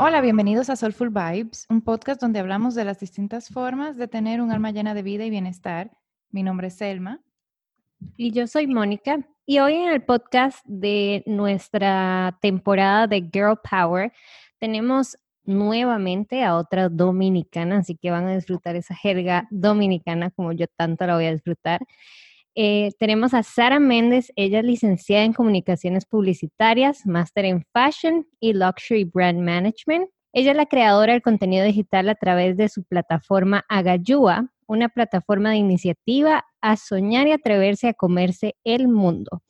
Hola, bienvenidos a Soulful Vibes, un podcast donde hablamos de las distintas formas de tener un alma llena de vida y bienestar. Mi nombre es Selma. Y yo soy Mónica. Y hoy en el podcast de nuestra temporada de Girl Power tenemos nuevamente a otra dominicana, así que van a disfrutar esa jerga dominicana como yo tanto la voy a disfrutar. Eh, tenemos a Sara Méndez, ella es licenciada en comunicaciones publicitarias, máster en fashion y luxury brand management. Ella es la creadora del contenido digital a través de su plataforma Agayúa, una plataforma de iniciativa a soñar y atreverse a comerse el mundo.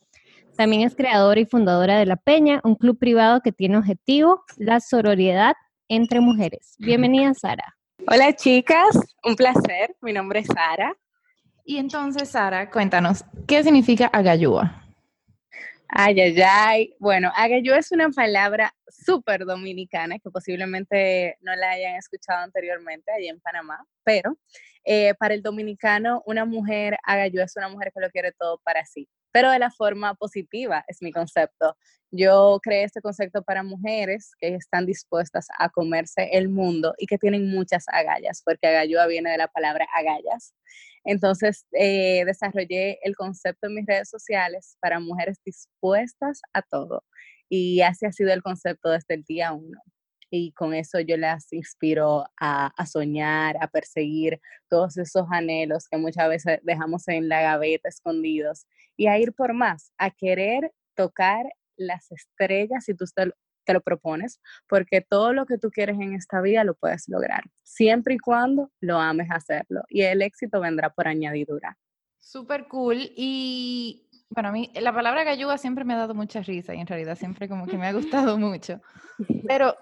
También es creadora y fundadora de La Peña, un club privado que tiene objetivo la sororidad entre mujeres. Bienvenida, Sara. Hola, chicas. Un placer. Mi nombre es Sara. Y entonces, Sara, cuéntanos, ¿qué significa agayúa? Ay, ay, ay. Bueno, agayúa es una palabra súper dominicana que posiblemente no la hayan escuchado anteriormente allí en Panamá, pero eh, para el dominicano, una mujer agayúa es una mujer que lo quiere todo para sí pero de la forma positiva, es mi concepto. Yo creé este concepto para mujeres que están dispuestas a comerse el mundo y que tienen muchas agallas, porque agayúa viene de la palabra agallas. Entonces, eh, desarrollé el concepto en mis redes sociales para mujeres dispuestas a todo. Y así ha sido el concepto desde el día uno y con eso yo las inspiro a, a, soñar, a perseguir todos esos anhelos que muchas veces dejamos en la gaveta escondidos y a ir por más, a querer tocar las estrellas si tú te, lo propones, porque todo lo que tú quieres en esta vida lo puedes lograr, siempre y cuando lo ames hacerlo y el éxito vendrá por añadidura. Súper cool y bueno, a mí la palabra galluga siempre me ha dado mucha risa y en realidad siempre como que me ha gustado mucho. Pero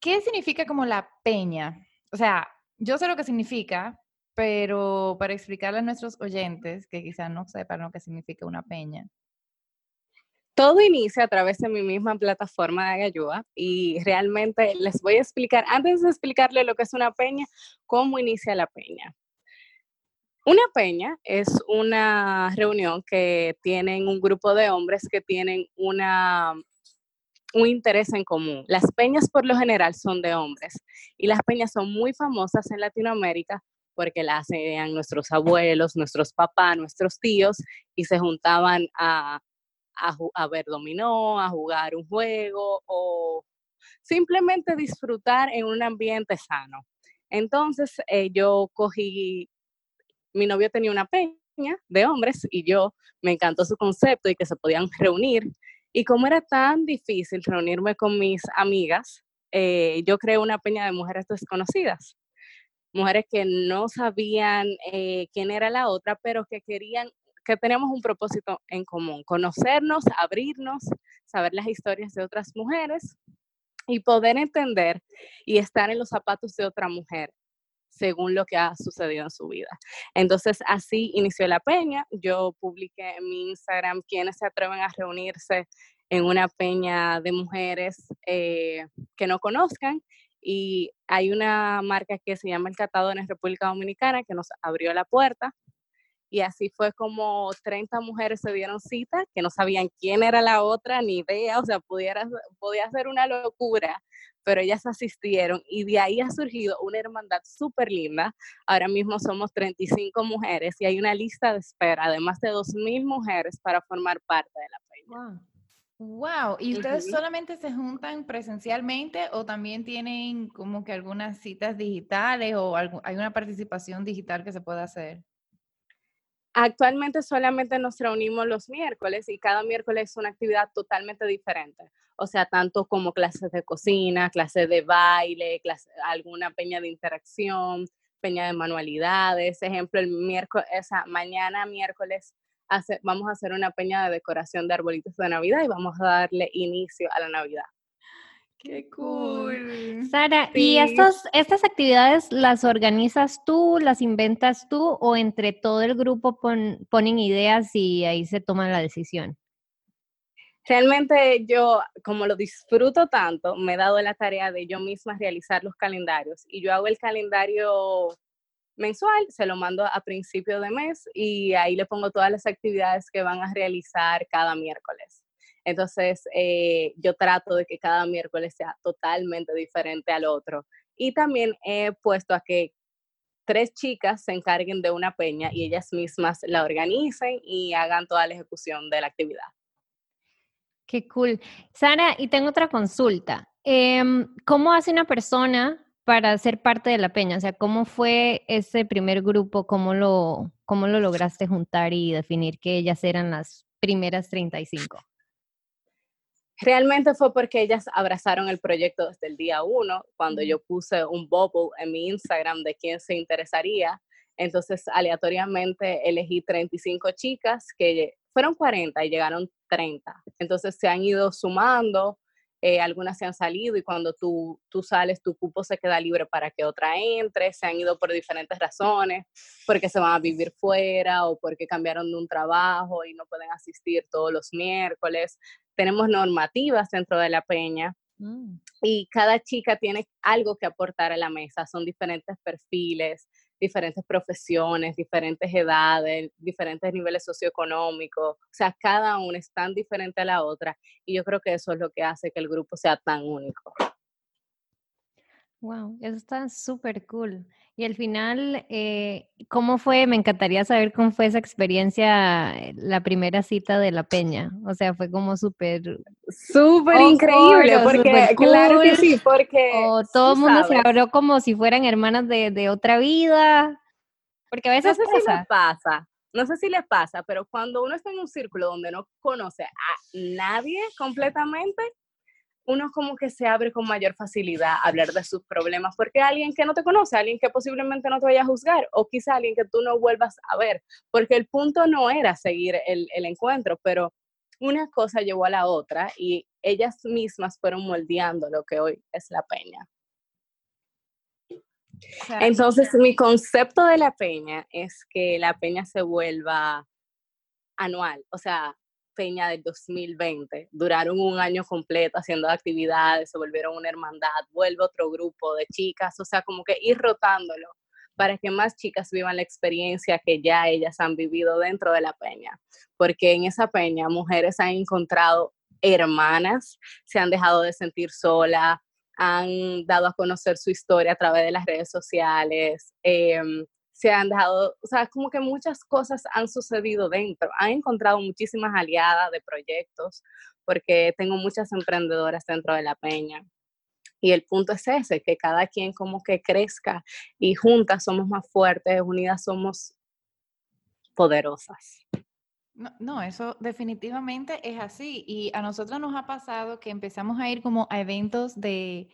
¿Qué significa como la peña? O sea, yo sé lo que significa, pero para explicarle a nuestros oyentes que quizás no sepan lo que significa una peña. Todo inicia a través de mi misma plataforma de Ayuda y realmente les voy a explicar, antes de explicarle lo que es una peña, cómo inicia la peña. Una peña es una reunión que tienen un grupo de hombres que tienen un interés en común. Las peñas por lo general son de hombres y las peñas son muy famosas en Latinoamérica porque las hacían nuestros abuelos, nuestros papás, nuestros tíos y se juntaban a, a, ver dominó, a jugar un juego o simplemente disfrutar en un ambiente sano. Entonces eh, yo cogí, mi novio tenía una peña de hombres y yo me encantó su concepto y que se podían reunir y como era tan difícil reunirme con mis amigas, eh, yo creé una peña de mujeres desconocidas, mujeres que no sabían eh, quién era la otra, pero que querían, que teníamos un propósito en común, conocernos, abrirnos, saber las historias de otras mujeres y poder entender y estar en los zapatos de otra mujer según lo que ha sucedido en su vida. Entonces, así inició la peña. Yo publiqué en mi Instagram quienes se atreven a reunirse en una peña de mujeres eh, que no conozcan. Y hay una marca que se llama El Catador en República Dominicana que nos abrió la puerta. Y así fue como 30 mujeres se dieron cita, que no sabían quién era la otra, ni idea, o sea, pudiera, podía ser una locura, pero ellas asistieron y de ahí ha surgido una hermandad súper linda. Ahora mismo somos 35 mujeres y hay una lista de espera de más de 2.000 mujeres para formar parte de la peña. Wow. ¿Y ustedes solamente se juntan presencialmente o también tienen como que algunas citas digitales o hay una participación digital que se pueda hacer? Actualmente solamente nos reunimos los miércoles y cada miércoles es una actividad totalmente diferente o sea, tanto como clases de cocina, clases de baile, alguna peña de interacción, peña de manualidades. Ejemplo, el miércoles, esa mañana miércoles vamos a hacer una peña de decoración de arbolitos de Navidad y vamos a darle inicio a la Navidad. ¡Qué cool! Sara, ¿y estos, estas actividades las organizas tú, las inventas tú o entre todo el grupo ponen ideas y ahí se toma la decisión? Realmente yo, como lo disfruto tanto, me he dado la tarea de yo misma realizar los calendarios y yo hago el calendario mensual, se lo mando a principio de mes y ahí le pongo todas las actividades que van a realizar cada miércoles. Entonces, eh, yo trato de que cada miércoles sea totalmente diferente al otro. Y también he puesto a que tres chicas se encarguen de una peña y ellas mismas la organicen y hagan toda la ejecución de la actividad. Qué cool. Sara, y tengo otra consulta. Em, ¿Cómo hace una persona para ser parte de la peña? O sea, ¿cómo fue ese primer grupo? ¿Cómo lo, cómo lo lograste juntar y definir que ellas eran las primeras 35? Realmente fue porque ellas abrazaron el proyecto desde el día uno, cuando yo puse un bubble en mi Instagram de quién se interesaría. Entonces, aleatoriamente elegí 35 chicas que fueron 40 y llegaron 30. Entonces se han ido sumando, eh, algunas se han salido y cuando tú, tú sales, tu cupo se queda libre para que otra entre, se han ido por diferentes razones, porque se van a vivir fuera o porque cambiaron de un trabajo y no pueden asistir todos los miércoles. Tenemos normativas dentro de la peña mm. y cada chica tiene algo que aportar a la mesa, son diferentes perfiles, diferentes profesiones, diferentes edades, diferentes niveles socioeconómicos, o sea, cada una es tan diferente a la otra y yo creo que eso es lo que hace que el grupo sea tan único. Wow, eso está súper cool. Y al final, eh, ¿cómo fue? Me encantaría saber cómo fue esa experiencia, eh, la primera cita de la peña. O sea, fue como súper... Súper increíble, porque claro que sí, porque... O todo el mundo se habló como si fueran hermanas de, de, otra vida. Porque a veces no sé si les pasa, no sé si les pasa, pero cuando uno está en un círculo donde no conoce a nadie completamente, uno como que se abre con mayor facilidad a hablar de sus problemas, porque alguien que no te conoce, alguien que posiblemente no te vaya a juzgar, o quizá alguien que tú no vuelvas a ver, porque el punto no era seguir el, el encuentro, pero una cosa llevó a la otra y ellas mismas fueron moldeando lo que hoy es la peña. Entonces, mi concepto de la peña es que la peña se vuelva anual, o sea, Peña del 2020. Duraron un año completo haciendo actividades, se volvieron una hermandad, vuelve otro grupo de chicas, o sea, como que ir rotándolo para que más chicas vivan la experiencia que ya ellas han vivido dentro de la peña. Porque en esa peña mujeres han encontrado hermanas, se han dejado de sentir solas, han dado a conocer su historia a través de las redes sociales, em, se han dejado, o sea, como que muchas cosas han sucedido dentro. Han encontrado muchísimas aliadas de proyectos, porque tengo muchas emprendedoras dentro de la peña. Y el punto es ese, que cada quien como que crezca y juntas somos más fuertes, unidas somos poderosas. No, no, eso definitivamente es así. Y a nosotros nos ha pasado que empezamos a ir como a eventos de,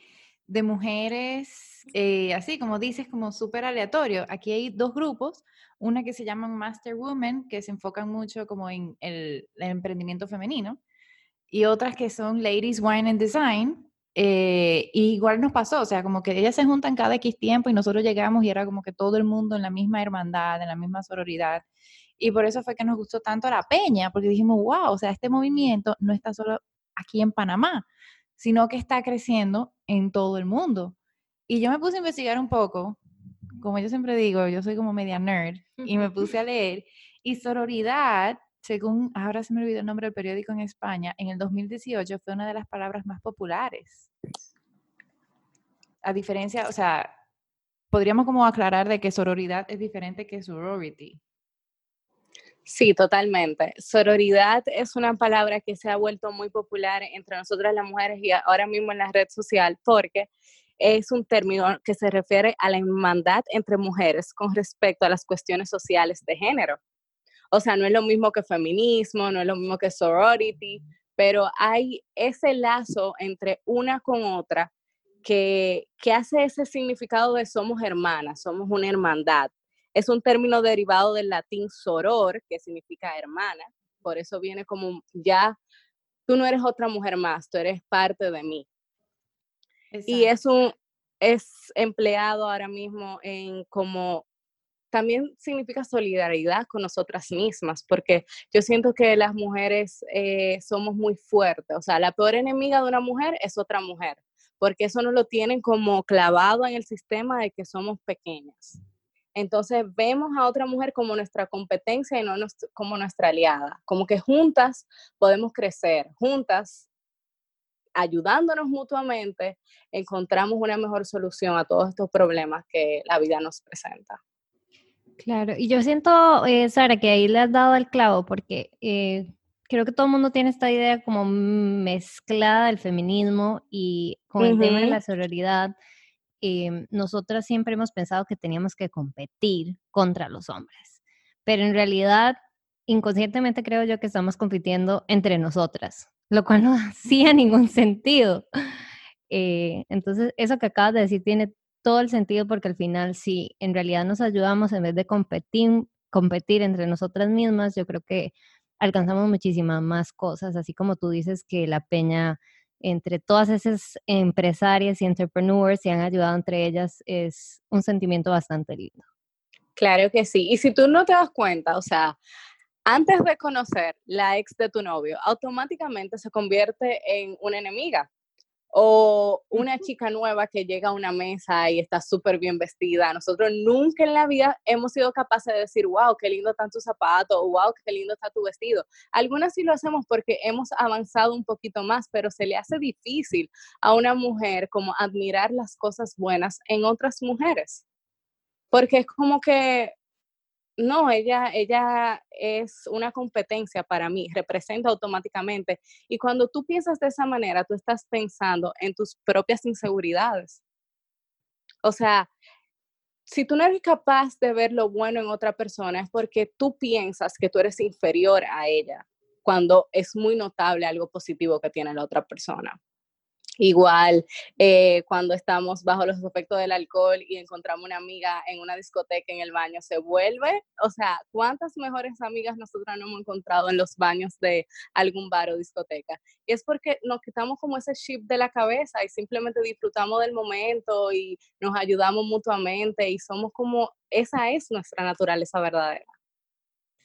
de mujeres, eh, así como dices, como súper aleatorio. Aquí hay dos grupos, una que se llaman Master Women, que se enfocan mucho como en el, emprendimiento femenino, y otras que son Ladies Wine and Design. Eh, y igual nos pasó, o sea, como que ellas se juntan cada X tiempo y nosotros llegamos y era como que todo el mundo en la misma hermandad, en la misma sororidad. Y por eso fue que nos gustó tanto la peña, porque dijimos, wow, o sea, este movimiento no está solo aquí en Panamá, sino que está creciendo en todo el mundo. Y yo me puse a investigar un poco, como yo siempre digo, yo soy como media nerd, y me puse a leer, y sororidad, según, ahora se me olvidó el nombre del periódico en España, en el 2018 fue una de las palabras más populares. A diferencia, o sea, podríamos como aclarar de que sororidad es diferente que sorority. Sí, totalmente. Sororidad es una palabra que se ha vuelto muy popular entre nosotras las mujeres y ahora mismo en la red social porque es un término que se refiere a la hermandad entre mujeres con respecto a las cuestiones sociales de género. O sea, no es lo mismo que feminismo, no es lo mismo que sorority, pero hay ese lazo entre una con otra que, que hace ese significado de somos hermanas, somos una hermandad es un término derivado del latín soror, que significa hermana. Por eso viene como ya, tú no eres otra mujer más, tú eres parte de mí. Y es un, es empleado ahora mismo en como también significa solidaridad con nosotras mismas, porque yo siento que las mujeres eh, somos muy fuertes, o sea, la peor enemiga de una mujer es otra mujer, porque eso no lo tienen como clavado en el sistema de que somos pequeñas. Entonces vemos a otra mujer como nuestra competencia y no como nuestra aliada, como que juntas podemos crecer, juntas, ayudándonos mutuamente, encontramos una mejor solución a todos estos problemas que la vida nos presenta. Claro, y yo siento, eh, Sara, que ahí le has dado el clavo, porque eh, creo que todo el mundo tiene esta idea como mezclada del feminismo y con el tema de la sororidad. Eh, nosotras siempre hemos pensado que teníamos que competir contra los hombres, pero en realidad inconscientemente creo yo que estamos compitiendo entre nosotras, lo cual no hacía ningún sentido. Eh, entonces, eso que acabas de decir tiene todo el sentido porque al final, si en realidad nos ayudamos en vez de competir, competir entre nosotras mismas, yo creo que alcanzamos muchísimas más cosas, así como tú dices que la peña entre todas esas empresarias y entrepreneurs y han ayudado entre ellas es un sentimiento bastante lindo. Claro que sí. Y si tú no te das cuenta, o sea, antes de conocer la ex de tu novio, automáticamente se convierte en una enemiga o una chica nueva que llega a una mesa y está súper bien vestida. Nosotros nunca en la vida hemos sido capaces de decir, wow, qué lindo están tus zapatos, o wow, qué lindo está tu vestido. Algunas sí lo hacemos porque hemos avanzado un poquito más, pero se le hace difícil a una mujer como admirar las cosas buenas en otras mujeres. Porque es como que no, ella, ella es una competencia para mí, representa automáticamente. Y cuando tú piensas de esa manera, tú estás pensando en tus propias inseguridades. O sea, si tú no eres capaz de ver lo bueno en otra persona, es porque tú piensas que tú eres inferior a ella, cuando es muy notable algo positivo que tiene la otra persona. Igual, eh, cuando estamos bajo los efectos del alcohol y encontramos una amiga en una discoteca en el baño, se vuelve, o sea, ¿cuántas mejores amigas nosotros no hemos encontrado en los baños de algún bar o discoteca? Y es porque nos quitamos como ese chip de la cabeza y simplemente disfrutamos del momento y nos ayudamos mutuamente y somos como, esa es nuestra naturaleza verdadera.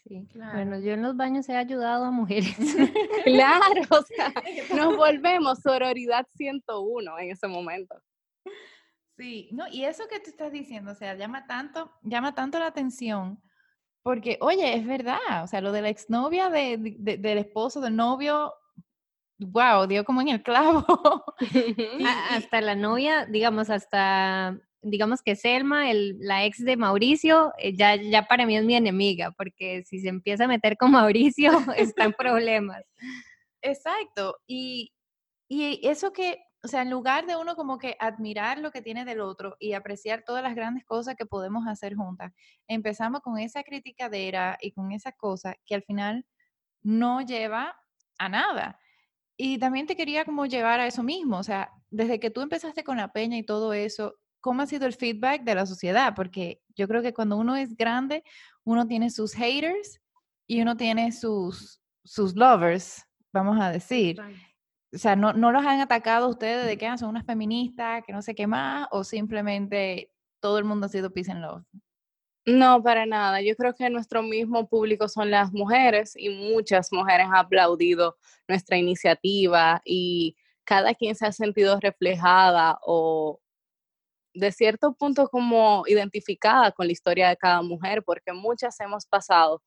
Sí, claro. Bueno, yo en los baños he ayudado a mujeres. claro, o sea, nos volvemos sororidad 101 en ese momento. Sí, no, y eso que tú estás diciendo, o sea, llama tanto, llama tanto la atención, porque, oye, es verdad, o sea, lo de la exnovia de, del esposo, del novio, wow, dio como en el clavo. hasta la novia, digamos, hasta digamos que Selma, el, la ex de Mauricio, eh, ya, ya para mí es mi enemiga, porque si se empieza a meter con Mauricio, está en problemas. Exacto. Y, y eso que, o sea, en lugar de uno como que admirar lo que tiene del otro y apreciar todas las grandes cosas que podemos hacer juntas, empezamos con esa criticadera y con esa cosa que al final no lleva a nada. Y también te quería como llevar a eso mismo, o sea, desde que tú empezaste con la peña y todo eso, cómo ha sido el feedback de la sociedad, porque yo creo que cuando uno es grande, uno tiene sus haters y uno tiene sus, sus lovers, vamos a decir. O sea, no, no los han atacado ustedes de que ah, son unas feministas, que no sé qué más, o simplemente todo el mundo ha sido peace and love. No, para nada. Yo creo que nuestro mismo público son las mujeres y muchas mujeres han aplaudido nuestra iniciativa y cada quien se ha sentido reflejada o, de cierto punto como identificada con la historia de cada mujer, porque muchas hemos pasado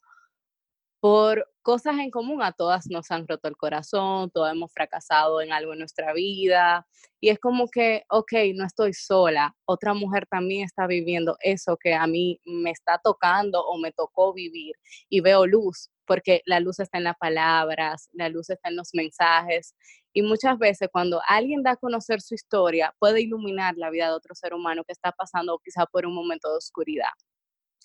por cosas en común, a todas nos han roto el corazón, todas hemos fracasado en algo en nuestra vida, y es como que, ok, no estoy sola, otra mujer también está viviendo eso que a mí me está tocando o me tocó vivir, y veo luz, porque la luz está en las palabras, la luz está en los mensajes, y muchas veces cuando alguien da a conocer su historia, puede iluminar la vida de otro ser humano que está pasando quizá por un momento de oscuridad.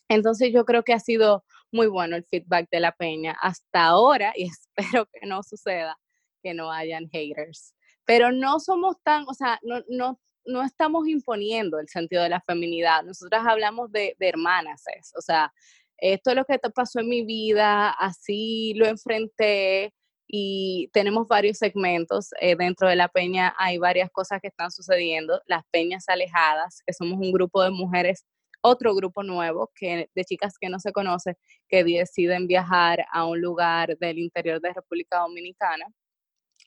Entonces yo creo que ha sido muy bueno el feedback de la peña hasta ahora y espero que no suceda, que no hayan haters. Pero no somos tan, o sea, no, no, no estamos imponiendo el sentido de la feminidad. Nosotras hablamos de, de hermanas, o sea, esto es lo que te pasó en mi vida, así lo enfrenté, y tenemos varios segmentos. Eh, dentro de la peña hay varias cosas que están sucediendo. Las peñas alejadas, que somos un grupo de mujeres, otro grupo nuevo que, de chicas que no se conocen, que deciden viajar a un lugar del interior de República Dominicana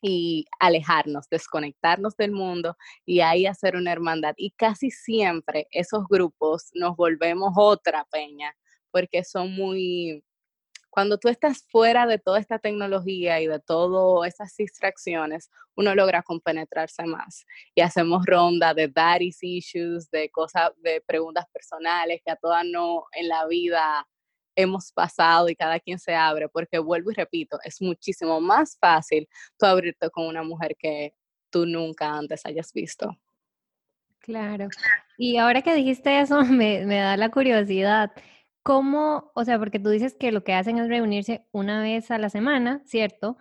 y alejarnos, desconectarnos del mundo y ahí hacer una hermandad. Y casi siempre esos grupos nos volvemos otra peña, porque son muy, cuando tú estás fuera de toda esta tecnología y de todas esas distracciones, uno logra compenetrarse más. Y hacemos ronda de daddy's issues, de cosas, de preguntas personales que a todas no en la vida hemos pasado y cada quien se abre, porque vuelvo y repito, es muchísimo más fácil tú abrirte con una mujer que tú nunca antes hayas visto. Claro. Y ahora que dijiste eso, me, da la curiosidad. ¿Cómo, o sea, porque tú dices que lo que hacen es reunirse una vez a la semana, ¿cierto?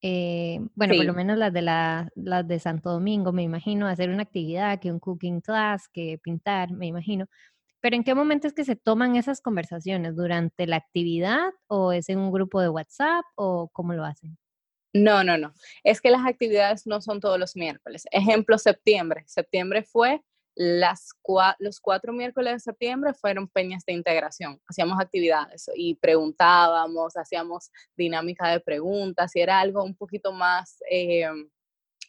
Eh, bueno, por lo menos las de, la, las de Santo Domingo, me imagino, hacer una actividad, que un cooking class, que pintar, me imagino. Pero ¿en qué momento es que se toman esas conversaciones? ¿Durante la actividad o es en un grupo de WhatsApp o cómo lo hacen? No, no, no. Es que las actividades no son todos los miércoles. Ejemplo, septiembre. Septiembre fue las los cuatro miércoles de septiembre fueron peñas de integración. Hacíamos actividades y preguntábamos, hacíamos dinámica de preguntas y era algo un poquito más, eh,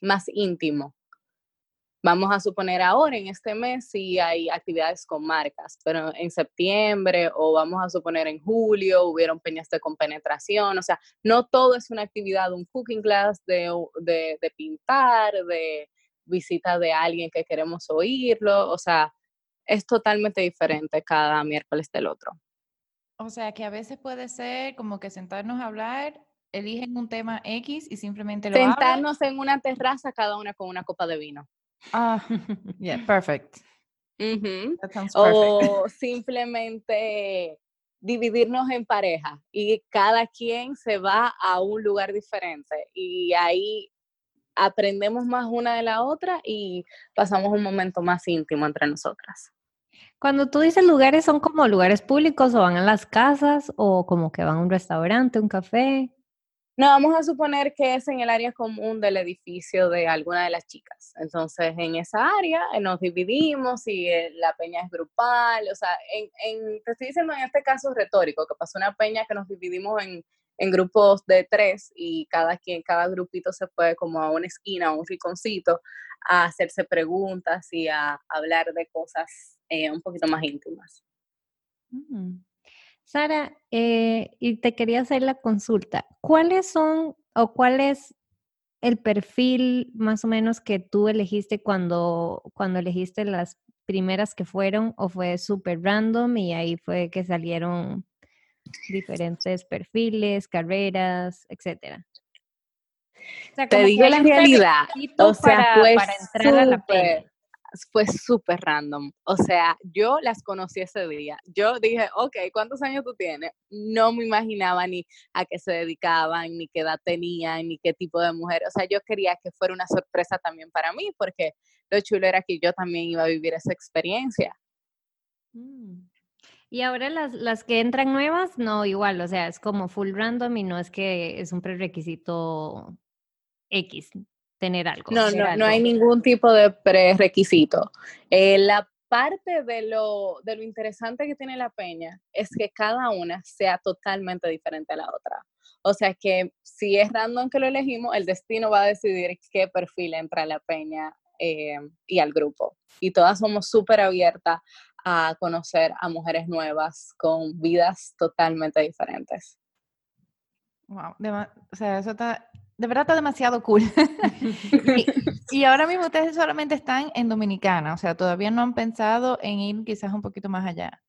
más íntimo. Vamos a suponer ahora en este mes si hay actividades con marcas, pero en septiembre o vamos a suponer en julio hubieron peñas de compenetración, o sea, no todo es una actividad, un cooking class de, de, de pintar, de visita de alguien que queremos oírlo, o sea, es totalmente diferente cada miércoles del otro. O sea, que a veces puede ser como que sentarnos a hablar, eligen un tema X y simplemente lo Sentarnos en una terraza cada una con una copa de vino. Ah, yeah, perfect. O simplemente dividirnos en pareja y cada quien se va a un lugar diferente y ahí aprendemos más una de la otra y pasamos un momento más íntimo entre nosotras. Cuando tú dices lugares, ¿son como lugares públicos o van a las casas o como que van a un restaurante, un café? No, vamos a suponer que es en el área común del edificio de alguna de las chicas. Entonces, en esa área eh, nos dividimos y eh, la peña es grupal. O sea, en, te estoy diciendo en este caso retórico, que pasó una peña que nos dividimos en, grupos de tres y cada quien, cada grupito se fue como a una esquina, a un rinconcito, a hacerse preguntas y a, hablar de cosas eh, un poquito más íntimas. Mm. Sara, eh, y te quería hacer la consulta. ¿Cuáles son o cuál es el perfil más o menos que tú elegiste cuando, cuando elegiste las primeras que fueron o fue súper random y ahí fue que salieron diferentes perfiles, carreras, etcétera? te digo la realidad, o sea, para, entrar a la fue súper random. O sea, yo las conocí ese día. Yo dije, ok, ¿cuántos años tú tienes? No me imaginaba ni a qué se dedicaban, ni qué edad tenían, ni qué tipo de mujer. O sea, yo quería que fuera una sorpresa también para mí, porque lo chulo era que yo también iba a vivir esa experiencia. Mm. Y ahora las, las que entran nuevas, no, igual, o sea, es como full random y no es que es un prerequisito X tener algo. No, no, no hay ningún tipo de prerequisito. Eh, la parte de lo, de lo interesante que tiene la peña es que cada una sea totalmente diferente a la otra. O sea que si es random que lo elegimos, el destino va a decidir qué perfil entra a la peña eh, y al grupo. Y todas somos súper abiertas a conocer a mujeres nuevas con vidas totalmente diferentes. Wow, o sea, eso está de verdad está demasiado cool. y, ahora mismo ustedes solamente están en Dominicana, o sea, todavía no han pensado en ir quizás un poquito más allá.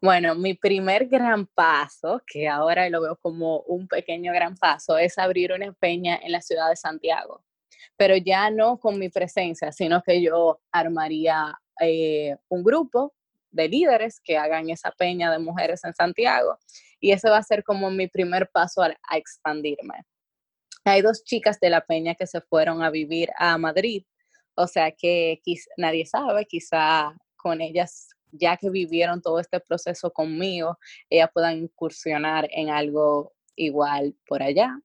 Bueno, mi primer gran paso, que ahora lo veo como un pequeño gran paso, es abrir una peña en la ciudad de Santiago, pero ya no con mi presencia, sino que yo armaría eh, un grupo de líderes que hagan esa peña de mujeres en Santiago y ese va a ser como mi primer paso a expandirme. Hay dos chicas de la Peña que se fueron a vivir a Madrid, o sea que nadie sabe, quizá con ellas, ya que vivieron todo este proceso conmigo, ellas puedan incursionar en algo igual por allá.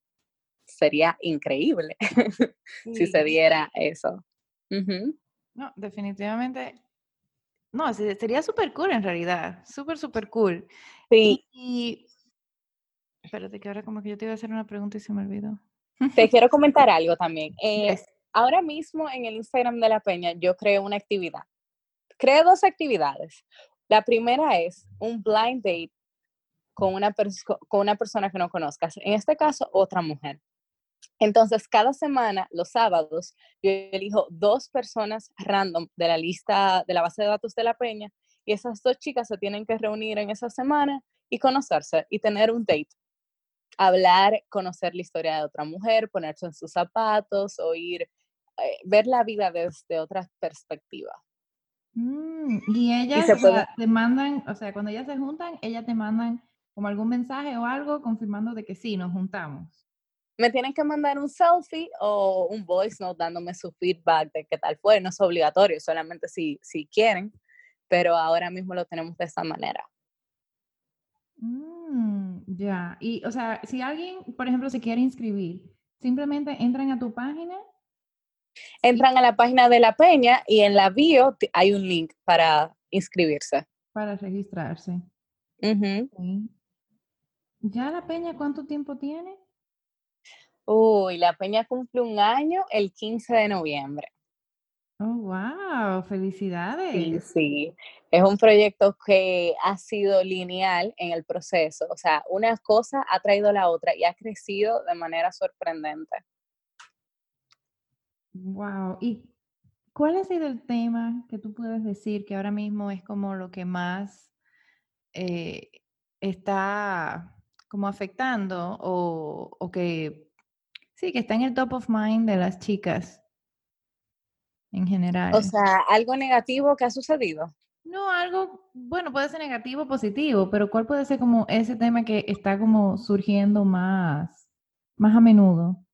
Sería increíble si se diera eso. No, definitivamente. No, sería súper cool en realidad, súper, súper cool. Sí. Y, espérate que ahora como que yo te iba a hacer una pregunta y se me olvidó. Te quiero comentar algo también. Eh, ahora mismo en el Instagram de la Peña yo creo una actividad. Creo dos actividades. La primera es un blind date con una, con una persona que no conozcas. En este caso, otra mujer. Entonces, cada semana, los sábados, yo elijo dos personas random de la lista de la base de datos de la Peña y esas dos chicas se tienen que reunir en esa semana y conocerse y tener un date. Hablar, conocer la historia de otra mujer, ponerse en sus zapatos, oír, eh, ver la vida desde otra perspectiva. Mm, y ellas te mandan, o sea, cuando ellas se juntan, ellas te mandan como algún mensaje o algo confirmando de que sí, nos juntamos me tienen que mandar un selfie o un voice note dándome su feedback de qué tal fue. No es obligatorio, solamente si, si quieren, pero ahora mismo lo tenemos de esa manera. Mm, ya, y o sea, si alguien, por ejemplo, se quiere inscribir, simplemente entran a tu página. Entran a la página de la Peña y en la bio hay un link para inscribirse. Para registrarse. ¿Ya la Peña cuánto tiempo tiene? Uy, la Peña cumple un año el 15 de noviembre. Oh, wow, felicidades. Sí, sí, es un proyecto que ha sido lineal en el proceso, o sea, una cosa ha traído la otra y ha crecido de manera sorprendente. Wow, ¿y cuál ha sido el tema que tú puedes decir que ahora mismo es como lo que más eh, está como afectando o, o que Sí, que está en el top of mind de las chicas en general. O sea, algo negativo que ha sucedido. No, algo, bueno, puede ser negativo o positivo, pero ¿cuál puede ser como ese tema que está como surgiendo más, más a menudo?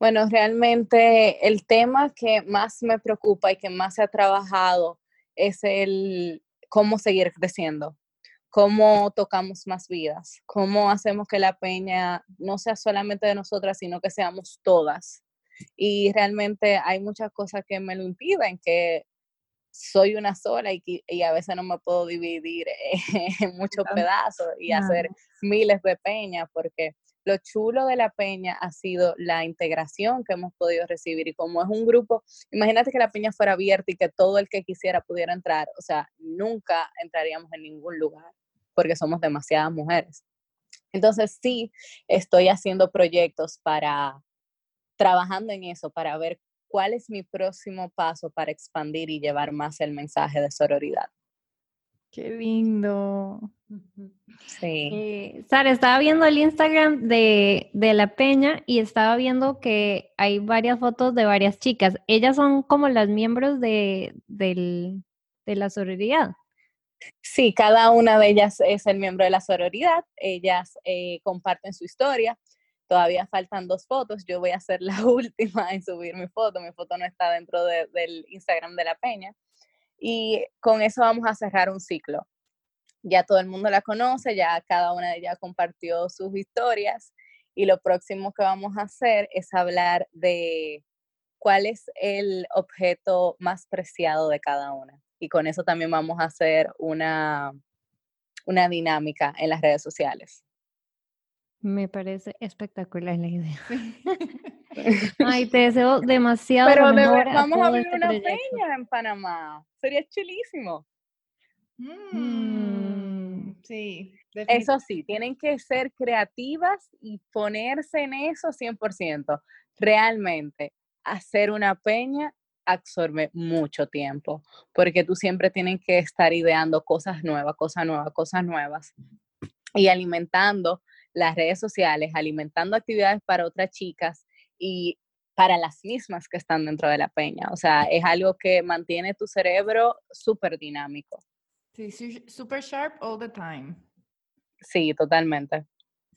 Bueno, realmente el tema que más me preocupa y que más se ha trabajado es el cómo seguir creciendo cómo tocamos más vidas, cómo hacemos que la peña no sea solamente de nosotras, sino que seamos todas. Y realmente hay muchas cosas que me lo impiden, que soy una sola y, y a veces no me puedo dividir en muchos pedazos y hacer miles de peñas, porque lo chulo de la peña ha sido la integración que hemos podido recibir y como es un grupo, imagínate que la peña fuera abierta y que todo el que quisiera pudiera entrar, o sea, nunca entraríamos en ningún lugar porque somos demasiadas mujeres. Entonces sí, estoy haciendo proyectos para, trabajando en eso, para ver cuál es mi próximo paso para expandir y llevar más el mensaje de sororidad. Qué lindo. Sí. Eh, Sara, estaba viendo el Instagram de, de, La Peña y estaba viendo que hay varias fotos de varias chicas. Ellas son como las miembros de, de la sororidad. Sí, cada una de ellas es el miembro de la sororidad. Ellas eh, comparten su historia. Todavía faltan dos fotos. Yo voy a ser la última en subir mi foto. Mi foto no está dentro del Instagram de la Peña. Y con eso vamos a cerrar un ciclo. Ya todo el mundo la conoce, ya cada una de ellas compartió sus historias. Y lo próximo que vamos a hacer es hablar de cuál es el objeto más preciado de cada una y con eso también vamos a hacer una, una dinámica en las redes sociales. Me parece espectacular la idea. Ay, te deseo demasiado. Pero vamos a abrir este una peña en Panamá. Sería chulísimo. Mm, sí. Eso sí, tienen que ser creativas y ponerse en eso 100%. Realmente, hacer una peña absorbe mucho tiempo, porque tú siempre tienes que estar ideando cosas nuevas, cosas nuevas, cosas nuevas y alimentando las redes sociales, alimentando actividades para otras chicas y para las mismas que están dentro de la peña. O sea, es algo que mantiene tu cerebro súper dinámico. Sí, súper sharp all the time. Sí, totalmente.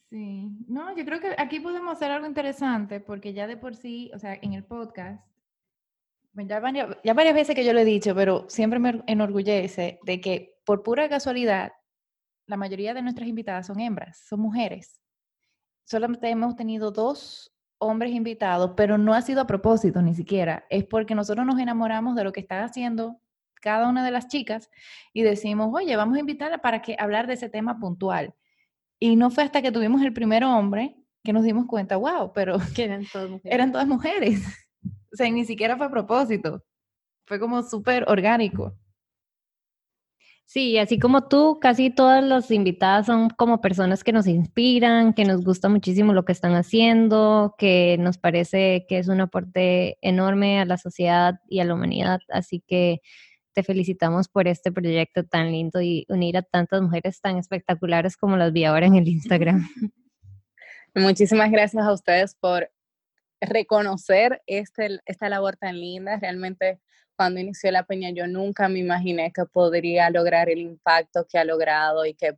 Sí, no, yo creo que aquí podemos hacer algo interesante porque ya de por sí, o sea, en el podcast ya varias, ya varias veces que yo lo he dicho, pero siempre me enorgullece de que por pura casualidad, la mayoría de nuestras invitadas son hembras, son mujeres. Solamente hemos tenido dos hombres invitados, pero no ha sido a propósito ni siquiera. Es porque nosotros nos enamoramos de lo que están haciendo cada una de las chicas y decimos, oye, vamos a invitarla para que hablar de ese tema puntual. Y no fue hasta que tuvimos el primer hombre que nos dimos cuenta, wow, pero que eran todas mujeres. Eran todas mujeres. O sea, ni siquiera fue a propósito. Fue como súper orgánico. Sí, así como tú, casi todas las invitadas son como personas que nos inspiran, que nos gusta muchísimo lo que están haciendo, que nos parece que es un aporte enorme a la sociedad y a la humanidad. Así que te felicitamos por este proyecto tan lindo y unir a tantas mujeres tan espectaculares como las vi ahora en el Instagram. Muchísimas gracias a ustedes por reconocer este, esta labor tan linda. Realmente cuando inició la peña yo nunca me imaginé que podría lograr el impacto que ha logrado y que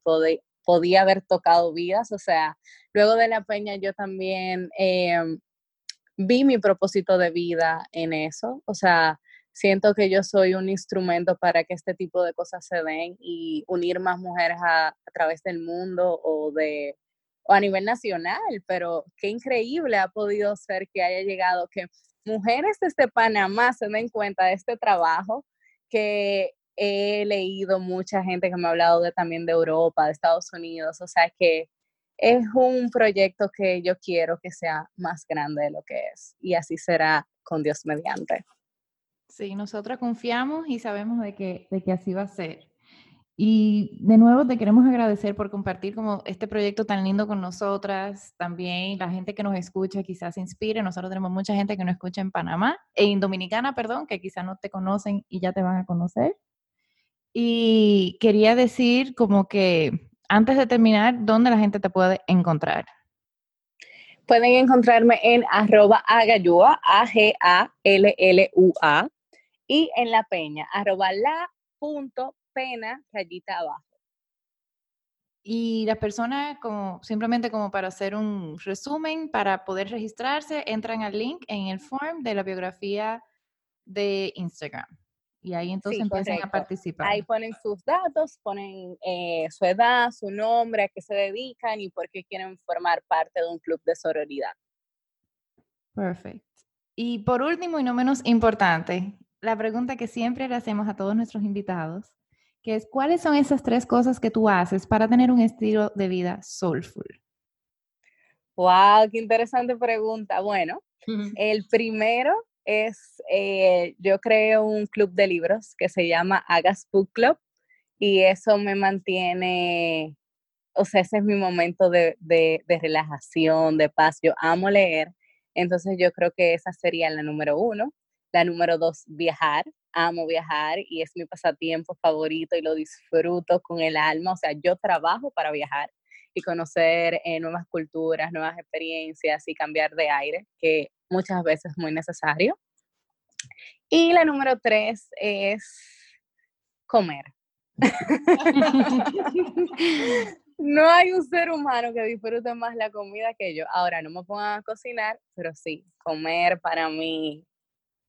podía haber tocado vidas. O sea, luego de la peña yo también em, vi mi propósito de vida en eso. O sea, siento que yo soy un instrumento para que este tipo de cosas se den y unir más mujeres a, a través del mundo o de o a nivel nacional, pero qué increíble ha podido ser que haya llegado, que mujeres desde Panamá se den cuenta de este trabajo que he leído mucha gente que me ha hablado de también de Europa, de Estados Unidos, o sea que es un proyecto que yo quiero que sea más grande de lo que es y así será con Dios mediante. Sí, nosotras confiamos y sabemos de que, de que así va a ser. Y de nuevo te queremos agradecer por compartir como este proyecto tan lindo con nosotras. También la gente que nos escucha quizás se inspire. Nosotros tenemos mucha gente que nos escucha en Panamá, en Dominicana, perdón, que quizás no te conocen y ya te van a conocer. Y quería decir como que antes de terminar, ¿dónde la gente te puede encontrar? Pueden encontrarme en arroba agallua, A-G-A-L-L-U-A, y en la peña, arroba la punto pena rayita abajo. Y las personas, como, simplemente como para hacer un resumen, para poder registrarse, entran al link en el form de la biografía de Instagram. Y ahí entonces empiezan a participar. Ahí ponen sus datos, ponen eh, su edad, su nombre, a qué se dedican y por qué quieren formar parte de un club de sororidad. Perfecto. Y por último y no menos importante, la pregunta que siempre le hacemos a todos nuestros invitados que es cuáles son esas tres cosas que tú haces para tener un estilo de vida soulful. Wow, qué interesante pregunta. Bueno, el primero es, eh, yo creo un club de libros que se llama Agas Book Club y eso me mantiene, o sea, ese es mi momento de, de, de relajación, de paz. Yo amo leer, entonces yo creo que esa sería la número uno. La número dos, viajar amo viajar y es mi pasatiempo favorito y lo disfruto con el alma. O sea, yo trabajo para viajar y conocer eh, nuevas culturas, nuevas experiencias y cambiar de aire, que muchas veces es muy necesario. Y la número tres es comer. no hay un ser humano que disfrute más la comida que yo. Ahora, no me pongan a cocinar, pero sí, comer para mí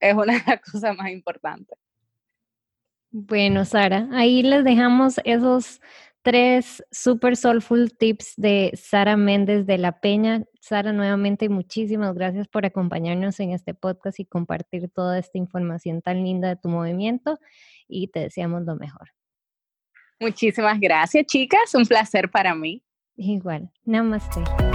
es una de las cosas más importantes. Bueno, Sara, ahí les dejamos esos tres super soulful tips de Sara Méndez de la Peña. Sara, nuevamente muchísimas gracias por acompañarnos en este podcast y compartir toda esta información tan linda de tu movimiento y te deseamos lo mejor. Muchísimas gracias, chicas. Un placer para mí. Igual. Namaste.